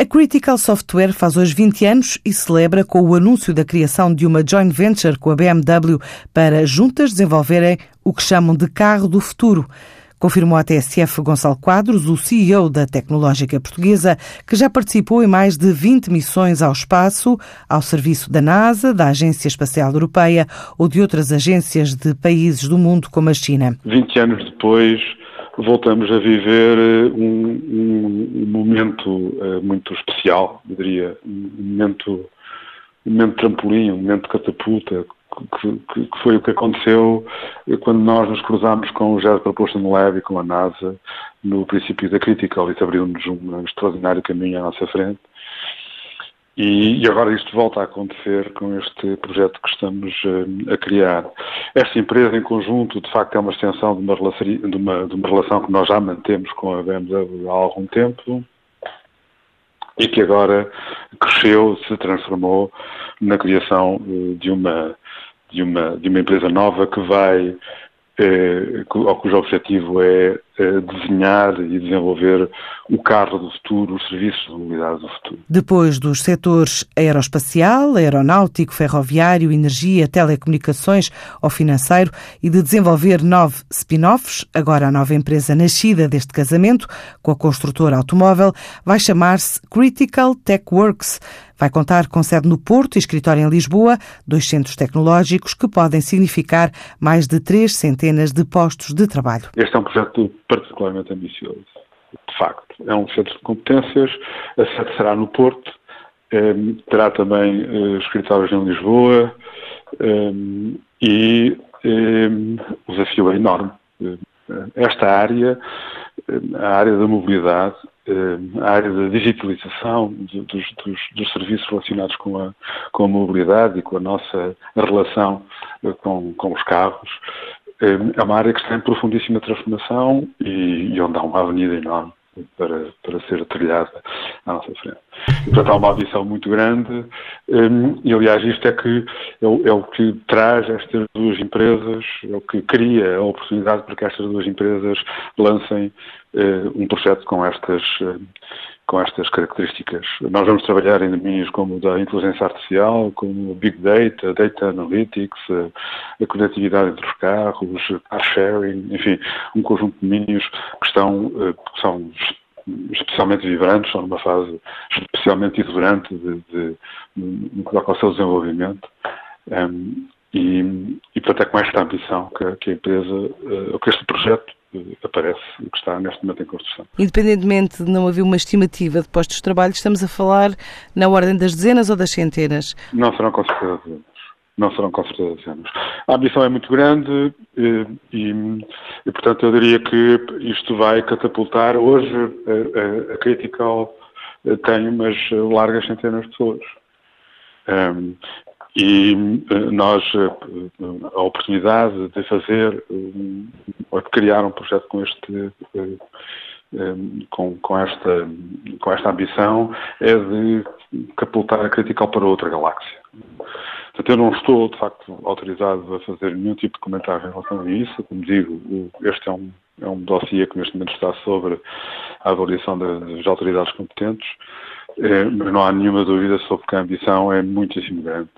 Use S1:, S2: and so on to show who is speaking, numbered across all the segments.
S1: A Critical Software faz hoje 20 anos e celebra com o anúncio da criação de uma joint venture com a BMW para juntas desenvolverem o que chamam de carro do futuro. Confirmou à TSF Gonçalo Quadros, o CEO da tecnológica portuguesa, que já participou em mais de 20 missões ao espaço, ao serviço da NASA, da Agência Espacial Europeia ou de outras agências de países do mundo como a China.
S2: 20 anos depois, voltamos a viver eh, um, um, um momento uh, muito especial, eu diria, um momento, um momento trampolim, um momento catapulta, que, que, que, foi o que aconteceu quando nós nos cruzámos com o Jet Propulsion Lab e com a NASA no princípio da Critical, isso abriu-nos um extraordinário caminho à nossa frente. E, e, agora isto volta a acontecer com este projeto que estamos uh, a criar. Esta empresa, em conjunto, de facto, é uma extensão de uma, de, uma, de uma relação que nós já mantemos com a BMW há algum tempo e que agora cresceu, se transformou na criação uh, de uma, de, uma, de uma empresa nova que vai eh, cujo objetivo é desenhar e desenvolver o carro do futuro, os serviços de mobilidade do futuro.
S1: Depois dos setores aeroespacial, aeronáutico, ferroviário, energia, telecomunicações ou financeiro e de desenvolver nove spin-offs, agora a nova empresa nascida deste casamento com a construtora automóvel vai chamar-se Critical Tech Works. Vai contar com sede no Porto e escritório em Lisboa, dois centros tecnológicos que podem significar mais de três centenas de postos de trabalho.
S2: Este é um projeto particularmente ambicioso, de facto. É um centro de competências, a sede será no Porto, eh, terá também eh, escritórios em Lisboa eh, e o desafio é enorme. Esta área, a área da mobilidade, a área da digitalização dos, dos, dos, serviços relacionados com a, com a mobilidade e com a nossa relação com, com os carros, é uma área que está em profundíssima transformação e, e onde há uma avenida enorme para, para ser trilhada à nossa frente. E, portanto, há uma ambição muito grande um, e, aliás, isto é, que, é o, é, o, que traz estas duas empresas, é o que cria a oportunidade para que estas duas empresas lancem uh, um projeto com estas, uh, com estas características. Nós vamos trabalhar em domínios como da inteligência artificial, como Big Data, Data Analytics, a conectividade entre os carros, car sharing, enfim, um conjunto de domínios que estão, eh, que são especialmente vibrantes, são numa fase especialmente exuberante de, de, no que toca ao seu desenvolvimento. Um, e, e, portanto, é com esta ambição que, que a empresa, uh, que este projeto aparece, que está neste momento em construção.
S1: Independentemente de não haver uma estimativa de postos de trabalho, estamos a falar na ordem das dezenas ou das centenas?
S2: Não serão com certeza dezenas. Não serão com certeza dezenas. A ambição é muito grande e, e, e portanto, eu diria que isto vai catapultar. Hoje, a, a, a Critical tem umas largas centenas de pessoas. Um, e eh, nós, eh, a oportunidade de fazer, ou de criar um projeto com este, eh, com, com, esta, com esta ambição, é de capultar a Critical para outra galáxia. Portanto, eu não estou, de facto, autorizado a fazer nenhum tipo de comentário em relação a isso. Como digo, este é um, é um dossiê que neste momento está sobre a avaliação das autoridades competentes, mas não há nenhuma dúvida sobre que a ambição é muitíssimo grande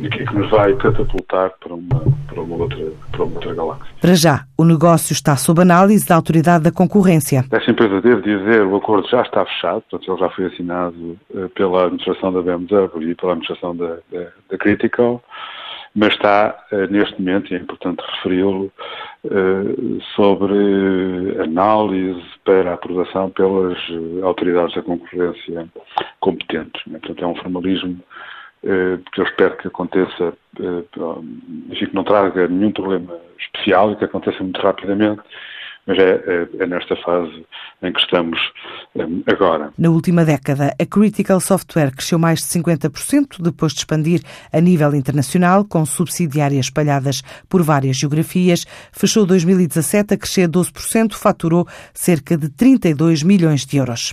S2: e que, é que nos vai catapultar para uma, para, uma outra, para uma outra galáxia.
S1: Para já, o negócio está sob análise da Autoridade da Concorrência.
S2: Essa empresa, devo dizer, o acordo já está fechado, portanto, ele já foi assinado uh, pela administração da BMW e pela administração da, da, da Critical, mas está, uh, neste momento, e é importante referi-lo, uh, sobre análise para aprovação pelas autoridades da concorrência competentes. Né? Portanto, é um formalismo eh, que eu espero que aconteça, eh, enfim, que não traga nenhum problema especial e que aconteça muito rapidamente, mas é, é, é, nesta fase em que estamos eh, agora.
S1: Na última década, a Critical Software cresceu mais de 50%, depois de expandir a nível internacional, com subsidiárias espalhadas por várias geografias. Fechou 2017 a crescer 12%, faturou cerca de 32 milhões de euros.